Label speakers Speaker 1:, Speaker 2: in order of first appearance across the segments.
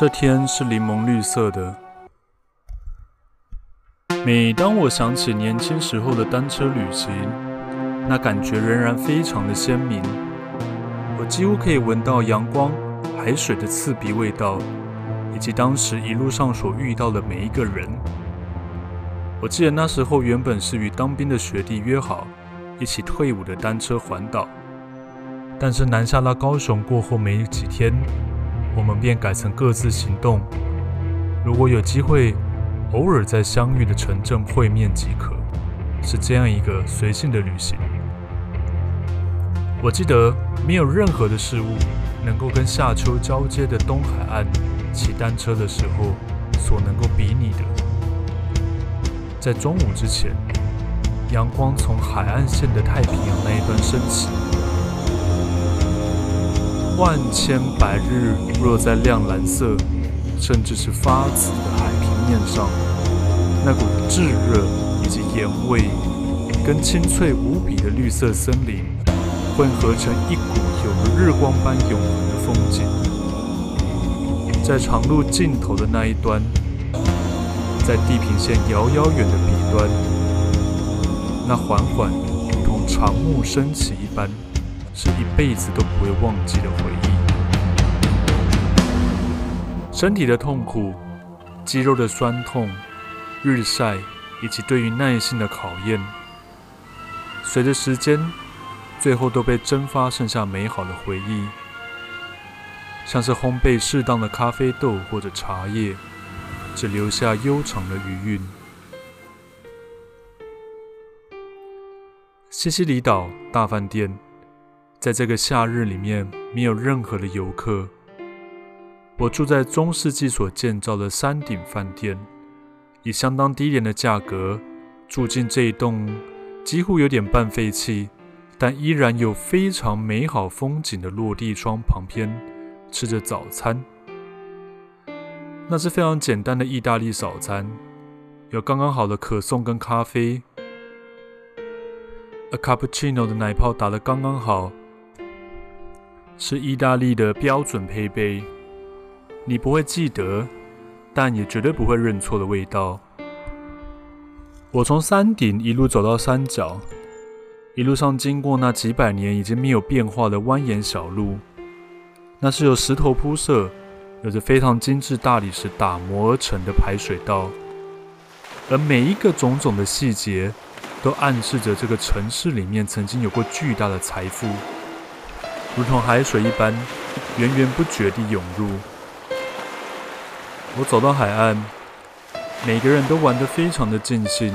Speaker 1: 这天是柠檬绿色的。每当我想起年轻时候的单车旅行，那感觉仍然非常的鲜明。我几乎可以闻到阳光、海水的刺鼻味道，以及当时一路上所遇到的每一个人。我记得那时候原本是与当兵的学弟约好一起退伍的单车环岛，但是南下到高雄过后没几天。我们便改成各自行动。如果有机会，偶尔在相遇的城镇会面即可，是这样一个随性的旅行。我记得没有任何的事物能够跟夏秋交接的东海岸骑单车的时候所能够比拟的。在中午之前，阳光从海岸线的太平洋那一端升起。万千白日落在亮蓝色，甚至是发紫的海平面上，那股炙热以及盐味，跟清脆无比的绿色森林混合成一股有如日光般永恒的风景。在长路尽头的那一端，在地平线遥遥远的彼端，那缓缓如同长幕升起一般。是一辈子都不会忘记的回忆。身体的痛苦、肌肉的酸痛、日晒以及对于耐性的考验，随着时间，最后都被蒸发，剩下美好的回忆，像是烘焙适当的咖啡豆或者茶叶，只留下悠长的余韵。西西里岛大饭店。在这个夏日里面，没有任何的游客。我住在中世纪所建造的山顶饭店，以相当低廉的价格住进这一栋几乎有点半废弃，但依然有非常美好风景的落地窗旁边，吃着早餐。那是非常简单的意大利早餐，有刚刚好的可颂跟咖啡，a cappuccino 的奶泡打得刚刚好。是意大利的标准配备，你不会记得，但也绝对不会认错的味道。我从山顶一路走到山脚，一路上经过那几百年已经没有变化的蜿蜒小路，那是由石头铺设，有着非常精致大理石打磨而成的排水道，而每一个种种的细节，都暗示着这个城市里面曾经有过巨大的财富。如同海水一般源源不绝地涌入。我走到海岸，每个人都玩得非常的尽兴。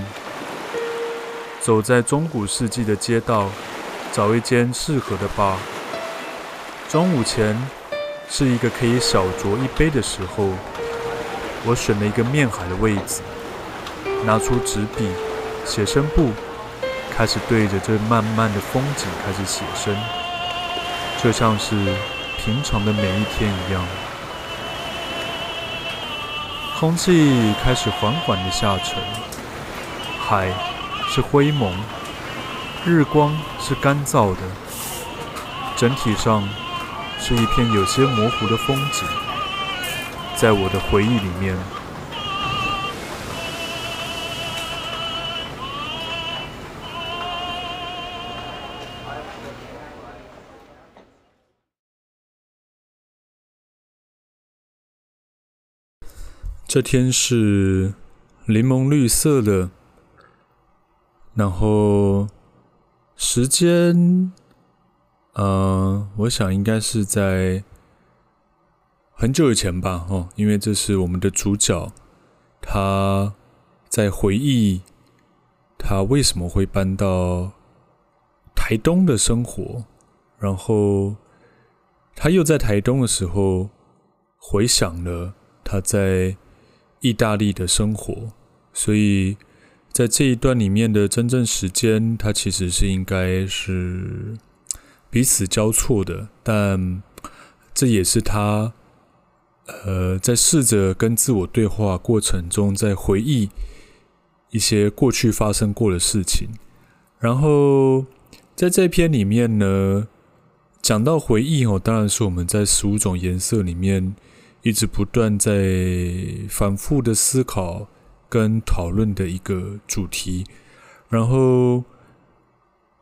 Speaker 1: 走在中古世纪的街道，找一间适合的吧。中午前是一个可以小酌一杯的时候，我选了一个面海的位置，拿出纸笔、写生簿，开始对着这漫漫的风景开始写生。就像是平常的每一天一样，空气开始缓缓的下沉，海是灰蒙，日光是干燥的，整体上是一片有些模糊的风景，在我的回忆里面。这天是柠檬绿色的，然后时间，呃，我想应该是在很久以前吧，哦，因为这是我们的主角，他在回忆他为什么会搬到台东的生活，然后他又在台东的时候回想了他在。意大利的生活，所以在这一段里面的真正时间，它其实是应该是彼此交错的，但这也是他呃在试着跟自我对话过程中，在回忆一些过去发生过的事情。然后在这篇里面呢，讲到回忆哦，当然是我们在十五种颜色里面。一直不断在反复的思考跟讨论的一个主题。然后，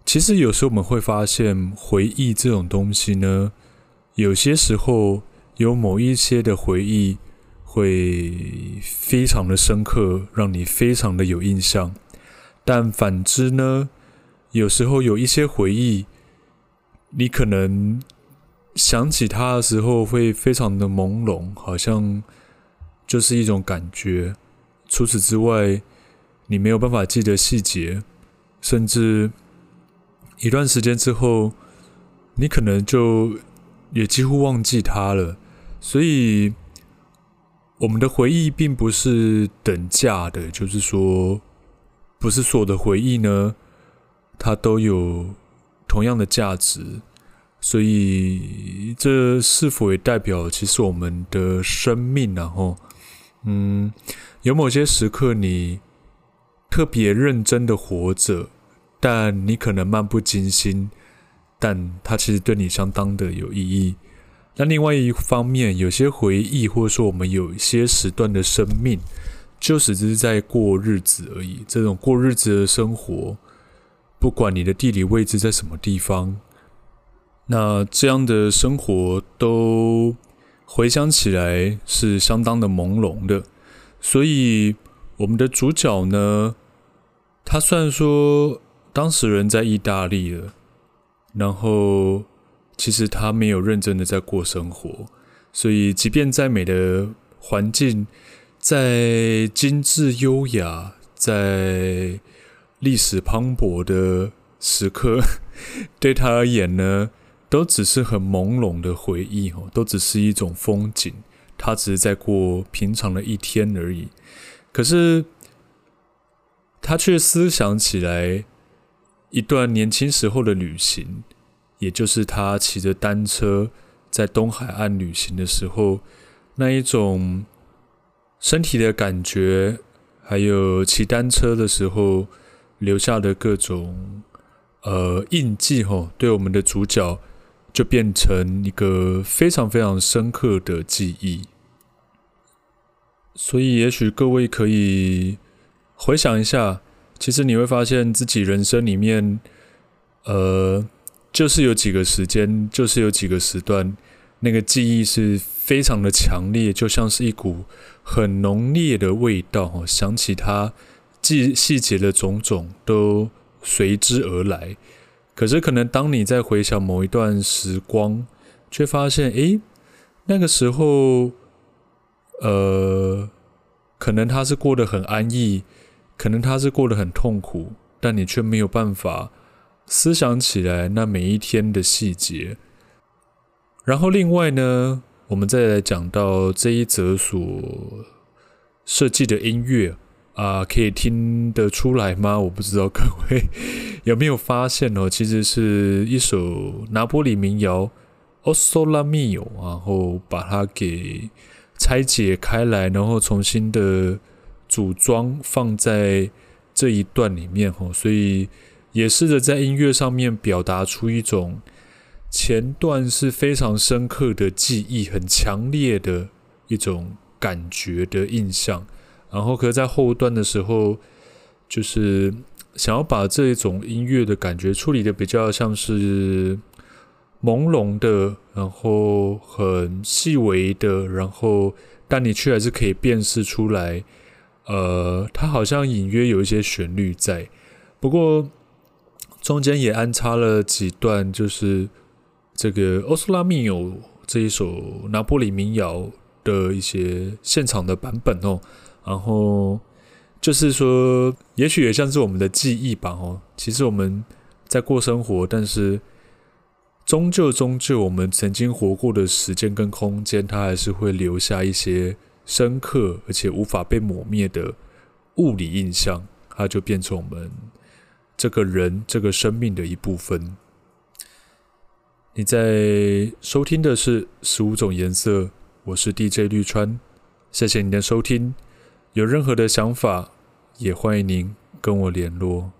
Speaker 1: 其实有时候我们会发现，回忆这种东西呢，有些时候有某一些的回忆会非常的深刻，让你非常的有印象。但反之呢，有时候有一些回忆，你可能想起他的时候会非常的朦胧，好像就是一种感觉。除此之外，你没有办法记得细节，甚至一段时间之后，你可能就也几乎忘记他了。所以，我们的回忆并不是等价的，就是说，不是所有的回忆呢，它都有同样的价值。所以，这是否也代表其实我们的生命，然后，嗯，有某些时刻你。特别认真的活着，但你可能漫不经心，但它其实对你相当的有意义。那另外一方面，有些回忆，或者说我们有一些时段的生命，就只是在过日子而已。这种过日子的生活，不管你的地理位置在什么地方，那这样的生活都回想起来是相当的朦胧的。所以，我们的主角呢，他虽然说当时人在意大利了，然后其实他没有认真的在过生活，所以即便再美的环境，在精致优雅，在历史磅礴的时刻，对他而言呢，都只是很朦胧的回忆哦，都只是一种风景，他只是在过平常的一天而已。可是。他却思想起来一段年轻时候的旅行，也就是他骑着单车在东海岸旅行的时候，那一种身体的感觉，还有骑单车的时候留下的各种呃印记，吼，对我们的主角就变成一个非常非常深刻的记忆。所以，也许各位可以。回想一下，其实你会发现自己人生里面，呃，就是有几个时间，就是有几个时段，那个记忆是非常的强烈，就像是一股很浓烈的味道。想起它，记细节的种种都随之而来。可是，可能当你在回想某一段时光，却发现，诶，那个时候，呃，可能他是过得很安逸。可能他是过得很痛苦，但你却没有办法思想起来那每一天的细节。然后另外呢，我们再来讲到这一则所设计的音乐啊，可以听得出来吗？我不知道各位有没有发现哦，其实是一首拿波里民谣《O Sole Mio》，然后把它给拆解开来，然后重新的。组装放在这一段里面吼，所以也试着在音乐上面表达出一种前段是非常深刻的记忆，很强烈的一种感觉的印象，然后可在后段的时候，就是想要把这种音乐的感觉处理的比较像是朦胧的，然后很细微的，然后但你却还是可以辨识出来。呃，它好像隐约有一些旋律在，不过中间也安插了几段，就是这个《O Sole Mio》这一首拿波里民谣的一些现场的版本哦。然后就是说，也许也像是我们的记忆吧哦。其实我们在过生活，但是终究终究，我们曾经活过的时间跟空间，它还是会留下一些。深刻而且无法被抹灭的物理印象，它就变成我们这个人这个生命的一部分。你在收听的是十五种颜色，我是 DJ 绿川，谢谢你的收听。有任何的想法，也欢迎您跟我联络。